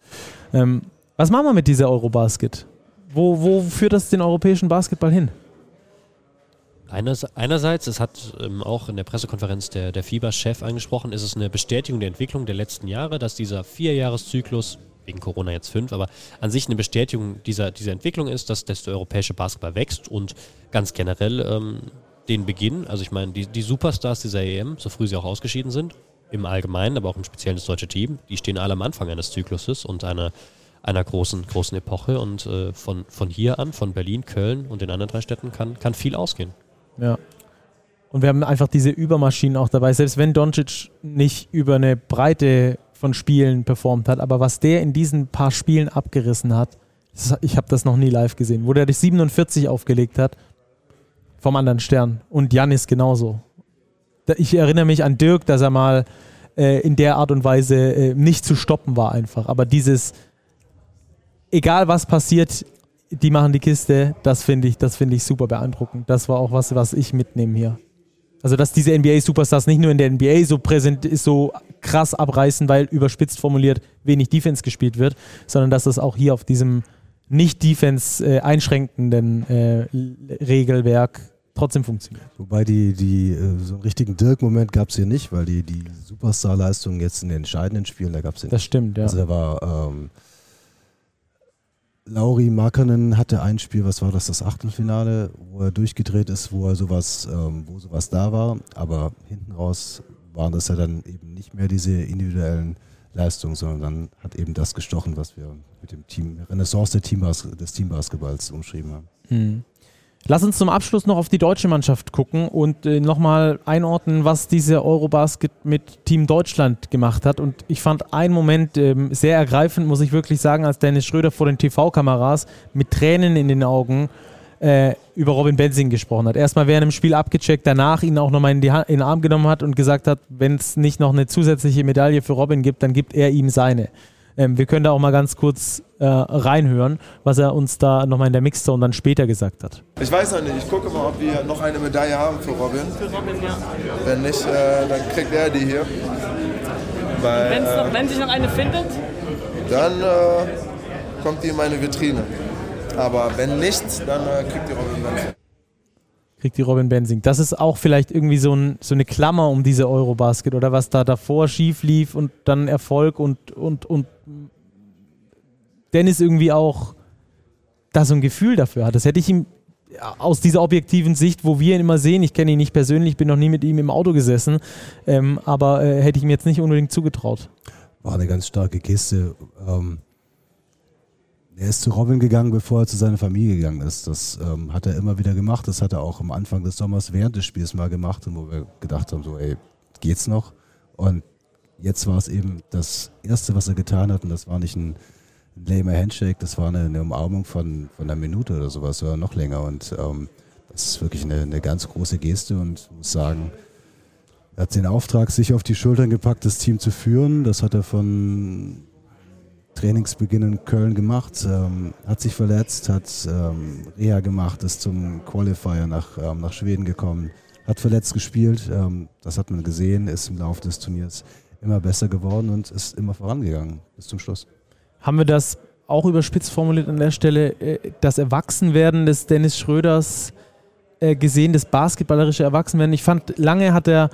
Ähm, was machen wir mit dieser Eurobasket? Wo, wo führt das den europäischen Basketball hin? Einerseits, es hat ähm, auch in der Pressekonferenz der, der FIBA-Chef angesprochen, ist es eine Bestätigung der Entwicklung der letzten Jahre, dass dieser Vierjahreszyklus, wegen Corona jetzt fünf, aber an sich eine Bestätigung dieser, dieser Entwicklung ist, dass, dass der europäische Basketball wächst und ganz generell ähm, den Beginn, also ich meine, die, die Superstars dieser EM, so früh sie auch ausgeschieden sind, im Allgemeinen, aber auch im Speziellen das deutsche Team, die stehen alle am Anfang eines Zykluses und einer, einer großen, großen Epoche und äh, von, von hier an, von Berlin, Köln und den anderen drei Städten kann, kann viel ausgehen. Ja. Und wir haben einfach diese Übermaschinen auch dabei, selbst wenn Doncic nicht über eine Breite von Spielen performt hat, aber was der in diesen paar Spielen abgerissen hat, ich habe das noch nie live gesehen, wo der die 47 aufgelegt hat vom anderen Stern und Janis genauso. Ich erinnere mich an Dirk, dass er mal äh, in der Art und Weise äh, nicht zu stoppen war einfach, aber dieses egal was passiert, die machen die Kiste, das finde ich, das ich super beeindruckend. Das war auch was, was ich mitnehme hier. Also, dass diese NBA-Superstars nicht nur in der NBA so präsent ist, so krass abreißen, weil überspitzt formuliert wenig Defense gespielt wird, sondern dass das auch hier auf diesem nicht Defense äh, einschränkenden äh, Regelwerk trotzdem funktioniert. Wobei die, die äh, so einen richtigen Dirk-Moment gab es hier nicht, weil die, die Superstar-Leistung jetzt in den entscheidenden Spielen, da gab es nicht. Das stimmt, ja. Also da war ähm, Lauri Markkanen hatte ein Spiel, was war das, das Achtelfinale, wo er durchgedreht ist, wo er sowas, ähm, wo sowas da war, aber hinten raus waren das ja dann eben nicht mehr diese individuellen Leistungen, sondern dann hat eben das gestochen, was wir mit dem Team Renaissance des Teambasketballs umschrieben haben. Mhm. Lass uns zum Abschluss noch auf die deutsche Mannschaft gucken und äh, nochmal einordnen, was diese Eurobasket mit Team Deutschland gemacht hat. Und ich fand einen Moment ähm, sehr ergreifend, muss ich wirklich sagen, als Dennis Schröder vor den TV-Kameras mit Tränen in den Augen äh, über Robin Benzing gesprochen hat. Erstmal während dem Spiel abgecheckt, danach ihn auch nochmal in, in den Arm genommen hat und gesagt hat, wenn es nicht noch eine zusätzliche Medaille für Robin gibt, dann gibt er ihm seine. Ähm, wir können da auch mal ganz kurz äh, reinhören, was er uns da nochmal in der Mixzone dann später gesagt hat. Ich weiß noch nicht. Ich gucke mal, ob wir noch eine Medaille haben für Robin. Für Robin, ja. Wenn nicht, äh, dann kriegt er die hier. Weil, noch, äh, wenn sich noch eine findet? Dann äh, kommt die in meine Vitrine. Aber wenn nicht, dann äh, kriegt die Robin Benzing. Kriegt die Robin Benzing. Das ist auch vielleicht irgendwie so, ein, so eine Klammer um diese Eurobasket oder was da davor schief lief und dann Erfolg und, und, und Dennis irgendwie auch da so ein Gefühl dafür hat. Das hätte ich ihm aus dieser objektiven Sicht, wo wir ihn immer sehen, ich kenne ihn nicht persönlich, bin noch nie mit ihm im Auto gesessen, ähm, aber äh, hätte ich ihm jetzt nicht unbedingt zugetraut. War eine ganz starke Kiste. Ähm, er ist zu Robin gegangen, bevor er zu seiner Familie gegangen ist. Das ähm, hat er immer wieder gemacht. Das hat er auch am Anfang des Sommers während des Spiels mal gemacht, wo wir gedacht haben, so, ey, geht's noch? Und jetzt war es eben das Erste, was er getan hat und das war nicht ein ein lamer Handshake, das war eine, eine, Umarmung von, von einer Minute oder sowas oder noch länger. Und ähm, das ist wirklich eine, eine ganz große Geste und ich muss sagen, er hat den Auftrag sich auf die Schultern gepackt, das Team zu führen. Das hat er von Trainingsbeginn in Köln gemacht, ähm, hat sich verletzt, hat ähm, Reha gemacht, ist zum Qualifier nach, ähm, nach Schweden gekommen, hat verletzt gespielt, ähm, das hat man gesehen, ist im Laufe des Turniers immer besser geworden und ist immer vorangegangen bis zum Schluss. Haben wir das auch überspitzt formuliert an der Stelle, äh, das Erwachsenwerden des Dennis Schröders äh, gesehen, das basketballerische Erwachsenwerden? Ich fand, lange hat er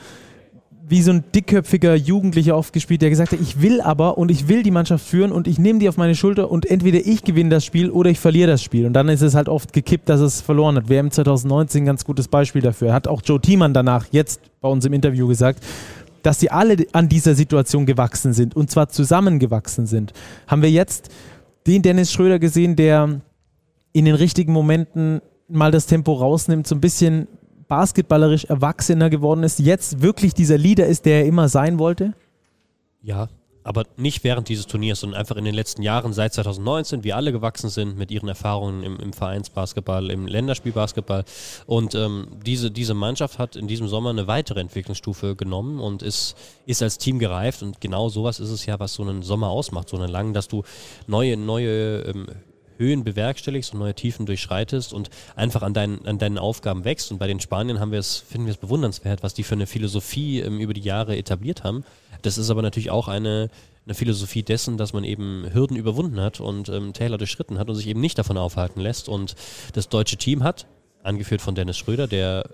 wie so ein dickköpfiger Jugendlicher oft gespielt, der gesagt hat, ich will aber und ich will die Mannschaft führen und ich nehme die auf meine Schulter und entweder ich gewinne das Spiel oder ich verliere das Spiel. Und dann ist es halt oft gekippt, dass es verloren hat. WM 2019 ein ganz gutes Beispiel dafür. Hat auch Joe Thiemann danach jetzt bei uns im Interview gesagt, dass sie alle an dieser Situation gewachsen sind und zwar zusammengewachsen sind. Haben wir jetzt den Dennis Schröder gesehen, der in den richtigen Momenten mal das Tempo rausnimmt, so ein bisschen basketballerisch erwachsener geworden ist, jetzt wirklich dieser Leader ist, der er immer sein wollte? Ja, aber nicht während dieses Turniers, sondern einfach in den letzten Jahren, seit 2019, wie alle gewachsen sind mit ihren Erfahrungen im, im Vereinsbasketball, im Länderspielbasketball. Und ähm, diese, diese Mannschaft hat in diesem Sommer eine weitere Entwicklungsstufe genommen und ist, ist als Team gereift. Und genau sowas ist es ja, was so einen Sommer ausmacht, so einen langen, dass du neue, neue ähm, Höhen bewerkstelligst und neue Tiefen durchschreitest und einfach an deinen, an deinen Aufgaben wächst. Und bei den Spaniern haben wir es, finden wir es bewundernswert, was die für eine Philosophie ähm, über die Jahre etabliert haben. Das ist aber natürlich auch eine, eine Philosophie dessen, dass man eben Hürden überwunden hat und ähm, Taylor durchschritten hat und sich eben nicht davon aufhalten lässt. Und das deutsche Team hat, angeführt von Dennis Schröder, der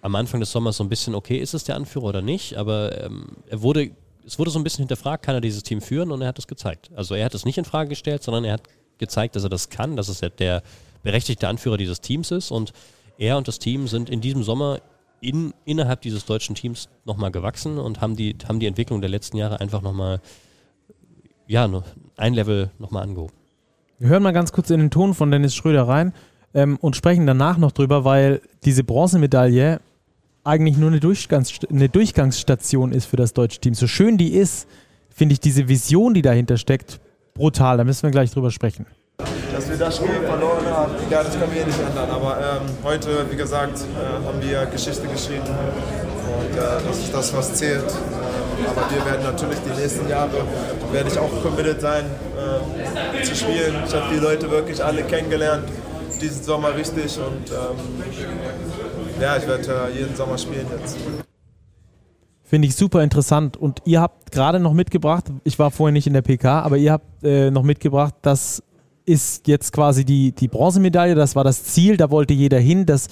am Anfang des Sommers so ein bisschen, okay, ist es der Anführer oder nicht, aber ähm, er wurde, es wurde so ein bisschen hinterfragt, kann er dieses Team führen und er hat es gezeigt. Also er hat es nicht in Frage gestellt, sondern er hat gezeigt, dass er das kann, dass es der berechtigte Anführer dieses Teams ist und er und das Team sind in diesem Sommer in, innerhalb dieses deutschen Teams nochmal gewachsen und haben die, haben die Entwicklung der letzten Jahre einfach nochmal, ja, ein Level nochmal angehoben. Wir hören mal ganz kurz in den Ton von Dennis Schröder rein ähm, und sprechen danach noch drüber, weil diese Bronzemedaille eigentlich nur eine, Durchgangs eine Durchgangsstation ist für das deutsche Team. So schön die ist, finde ich diese Vision, die dahinter steckt, brutal. Da müssen wir gleich drüber sprechen. Dass wir das Spiel verloren haben, ja, das können wir nicht ändern. Aber ähm, heute, wie gesagt, äh, haben wir Geschichte geschrieben und äh, das ist das, was zählt. Ähm, aber wir werden natürlich die nächsten Jahre, werde ich auch committed sein, äh, zu spielen. Ich habe die Leute wirklich alle kennengelernt, diesen Sommer richtig und ähm, ja, ich werde äh, jeden Sommer spielen jetzt. Finde ich super interessant. Und ihr habt gerade noch mitgebracht, ich war vorher nicht in der PK, aber ihr habt äh, noch mitgebracht, das ist jetzt quasi die, die Bronzemedaille, das war das Ziel, da wollte jeder hin. Das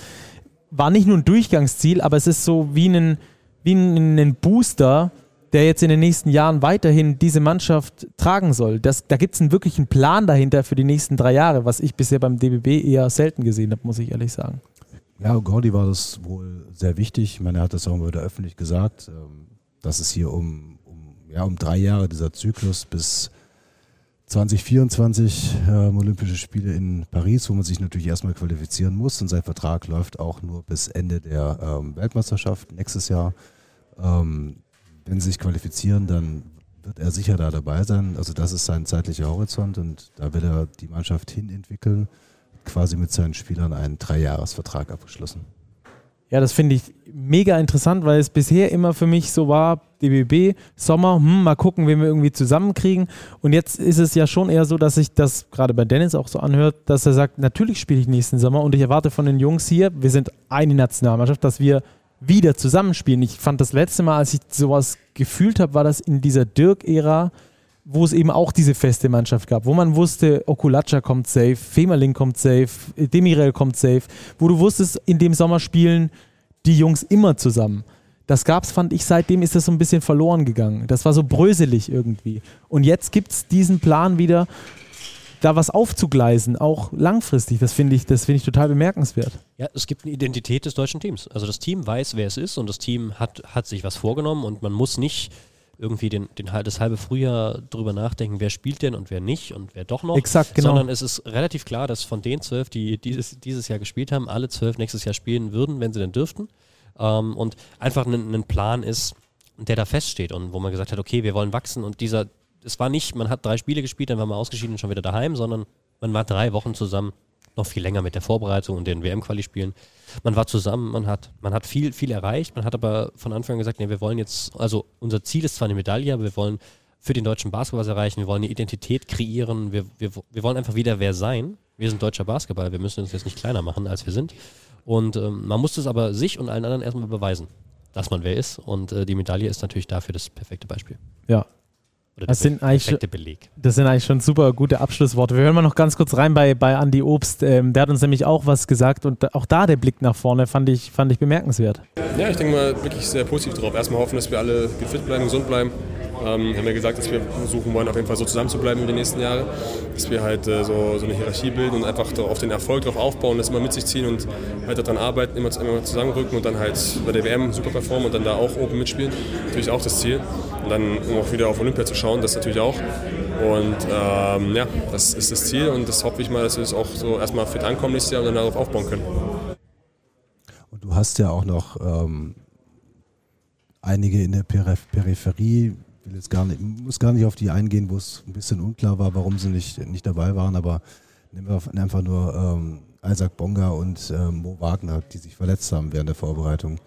war nicht nur ein Durchgangsziel, aber es ist so wie ein, wie ein, ein Booster, der jetzt in den nächsten Jahren weiterhin diese Mannschaft tragen soll. Das, da gibt es einen wirklichen Plan dahinter für die nächsten drei Jahre, was ich bisher beim DBB eher selten gesehen habe, muss ich ehrlich sagen. Ja, Gordy war das wohl sehr wichtig. Ich meine, er hat das auch wieder öffentlich gesagt, ähm, dass es hier um, um, ja, um drei Jahre dieser Zyklus bis 2024 ähm, Olympische Spiele in Paris, wo man sich natürlich erstmal qualifizieren muss. Und sein Vertrag läuft auch nur bis Ende der ähm, Weltmeisterschaft nächstes Jahr. Ähm, wenn sie sich qualifizieren, dann wird er sicher da dabei sein. Also das ist sein zeitlicher Horizont und da will er die Mannschaft hin entwickeln quasi mit seinen Spielern einen Dreijahresvertrag abgeschlossen. Ja, das finde ich mega interessant, weil es bisher immer für mich so war, DBB, Sommer, hm, mal gucken, wen wir irgendwie zusammenkriegen. Und jetzt ist es ja schon eher so, dass sich das gerade bei Dennis auch so anhört, dass er sagt, natürlich spiele ich nächsten Sommer und ich erwarte von den Jungs hier, wir sind eine Nationalmannschaft, dass wir wieder zusammenspielen. Ich fand das letzte Mal, als ich sowas gefühlt habe, war das in dieser Dirk-Ära, wo es eben auch diese feste Mannschaft gab, wo man wusste, Okulacha kommt safe, Femerling kommt safe, Demirel kommt safe, wo du wusstest, in dem Sommer spielen die Jungs immer zusammen. Das gab es, fand ich, seitdem ist das so ein bisschen verloren gegangen. Das war so bröselig irgendwie. Und jetzt gibt es diesen Plan wieder, da was aufzugleisen, auch langfristig. Das finde ich, das ich total bemerkenswert. Ja, es gibt eine Identität des deutschen Teams. Also das Team weiß, wer es ist und das Team hat, hat sich was vorgenommen und man muss nicht irgendwie den, den, das halbe Frühjahr drüber nachdenken, wer spielt denn und wer nicht und wer doch noch. Exakt, genau. Sondern es ist relativ klar, dass von den zwölf, die dieses, dieses Jahr gespielt haben, alle zwölf nächstes Jahr spielen würden, wenn sie denn dürften. Ähm, und einfach ein, ein Plan ist, der da feststeht und wo man gesagt hat, okay, wir wollen wachsen und dieser, es war nicht, man hat drei Spiele gespielt, dann war man ausgeschieden und schon wieder daheim, sondern man war drei Wochen zusammen noch viel länger mit der Vorbereitung und den WM-Quali-Spielen. Man war zusammen, man hat, man hat viel, viel erreicht, man hat aber von Anfang an gesagt, nee, wir wollen jetzt, also unser Ziel ist zwar eine Medaille, aber wir wollen für den deutschen Basketball was erreichen, wir wollen eine Identität kreieren, wir, wir, wir wollen einfach wieder wer sein. Wir sind deutscher Basketball, wir müssen uns jetzt nicht kleiner machen, als wir sind. Und ähm, man muss es aber sich und allen anderen erstmal beweisen. dass man wer ist. Und äh, die Medaille ist natürlich dafür das perfekte Beispiel. Ja. Oder Das sind eigentlich Beleg. Das sind eigentlich schon super gute Abschlussworte. Wir hören mal noch ganz kurz rein bei, bei Andy Obst. Ähm, der hat uns nämlich auch was gesagt und auch da der Blick nach vorne fand ich, fand ich bemerkenswert. Ja, ich denke mal wirklich sehr positiv drauf. Erstmal hoffen, dass wir alle fit bleiben, gesund bleiben. Ähm, wir haben ja gesagt, dass wir versuchen wollen, auf jeden Fall so zusammen zu bleiben über die nächsten Jahre. Dass wir halt äh, so, so eine Hierarchie bilden und einfach auf den Erfolg drauf aufbauen, das immer mit sich ziehen und halt daran arbeiten, immer, immer zusammenrücken und dann halt bei der WM super performen und dann da auch oben mitspielen. Natürlich auch das Ziel. Und dann um auch wieder auf Olympia zu schauen, das natürlich auch. Und ähm, ja, das ist das Ziel und das hoffe ich mal, dass wir es auch so erstmal fit ankommen nächstes Jahr und dann darauf aufbauen können. Und du hast ja auch noch ähm, einige in der Peripherie, nicht, muss gar nicht auf die eingehen, wo es ein bisschen unklar war, warum sie nicht, nicht dabei waren, aber nehmen wir einfach nur ähm, Isaac Bonga und ähm, Mo Wagner, die sich verletzt haben während der Vorbereitung.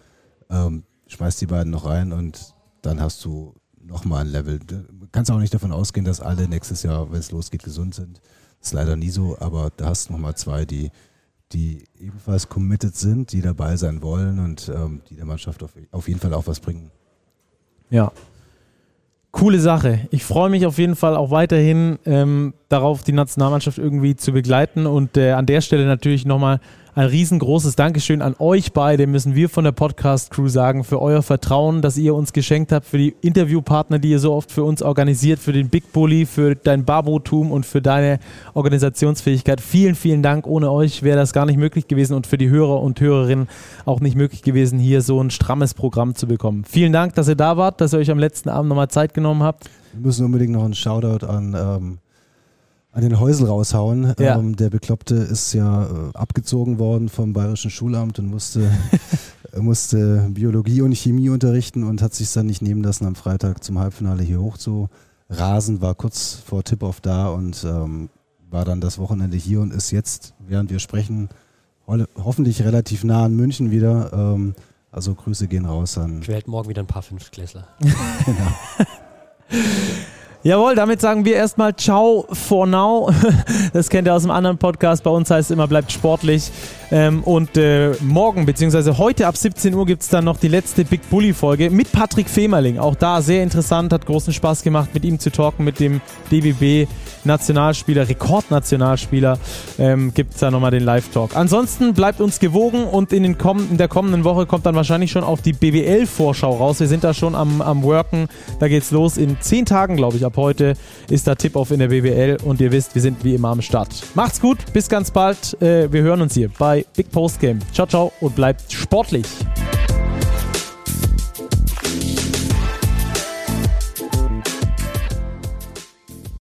Ähm, schmeißt die beiden noch rein und dann hast du nochmal ein Level. Du kannst auch nicht davon ausgehen, dass alle nächstes Jahr, wenn es losgeht, gesund sind. Das ist leider nie so, aber da hast du nochmal zwei, die, die ebenfalls committed sind, die dabei sein wollen und ähm, die der Mannschaft auf, auf jeden Fall auch was bringen. Ja. Coole Sache. Ich freue mich auf jeden Fall auch weiterhin ähm, darauf, die Nationalmannschaft irgendwie zu begleiten. Und äh, an der Stelle natürlich nochmal ein riesengroßes Dankeschön an euch beide, müssen wir von der Podcast-Crew sagen, für euer Vertrauen, das ihr uns geschenkt habt, für die Interviewpartner, die ihr so oft für uns organisiert, für den Big Bully, für dein Babotum und für deine Organisationsfähigkeit. Vielen, vielen Dank. Ohne euch wäre das gar nicht möglich gewesen und für die Hörer und Hörerinnen auch nicht möglich gewesen, hier so ein strammes Programm zu bekommen. Vielen Dank, dass ihr da wart, dass ihr euch am letzten Abend nochmal Zeit genommen habt. Wir müssen unbedingt noch einen Shoutout an, ähm, an den Häusel raushauen. Ja. Ähm, der Bekloppte ist ja äh, abgezogen worden vom Bayerischen Schulamt und musste, musste Biologie und Chemie unterrichten und hat sich dann nicht nehmen lassen, am Freitag zum Halbfinale hier hoch zu rasen, war kurz vor Tip-Off da und ähm, war dann das Wochenende hier und ist jetzt, während wir sprechen, ho hoffentlich relativ nah an München wieder. Ähm, also Grüße gehen raus an. Ich werde morgen wieder ein paar Fünftklässler. Jawohl, damit sagen wir erstmal Ciao for now. Das kennt ihr aus einem anderen Podcast. Bei uns heißt es immer, bleibt sportlich. Ähm, und äh, morgen, beziehungsweise heute ab 17 Uhr gibt es dann noch die letzte Big Bully Folge mit Patrick Femerling. Auch da sehr interessant, hat großen Spaß gemacht, mit ihm zu talken, mit dem DBB Nationalspieler, Rekordnationalspieler. Ähm, gibt es da nochmal den Live-Talk. Ansonsten bleibt uns gewogen und in, den komm in der kommenden Woche kommt dann wahrscheinlich schon auf die BWL-Vorschau raus. Wir sind da schon am, am Worken. Da geht's los. In zehn Tagen, glaube ich, ab heute ist da Tip-Off in der BWL und ihr wisst, wir sind wie immer am Start. Macht's gut, bis ganz bald. Äh, wir hören uns hier bei Big Post Game. Ciao, ciao und bleibt sportlich.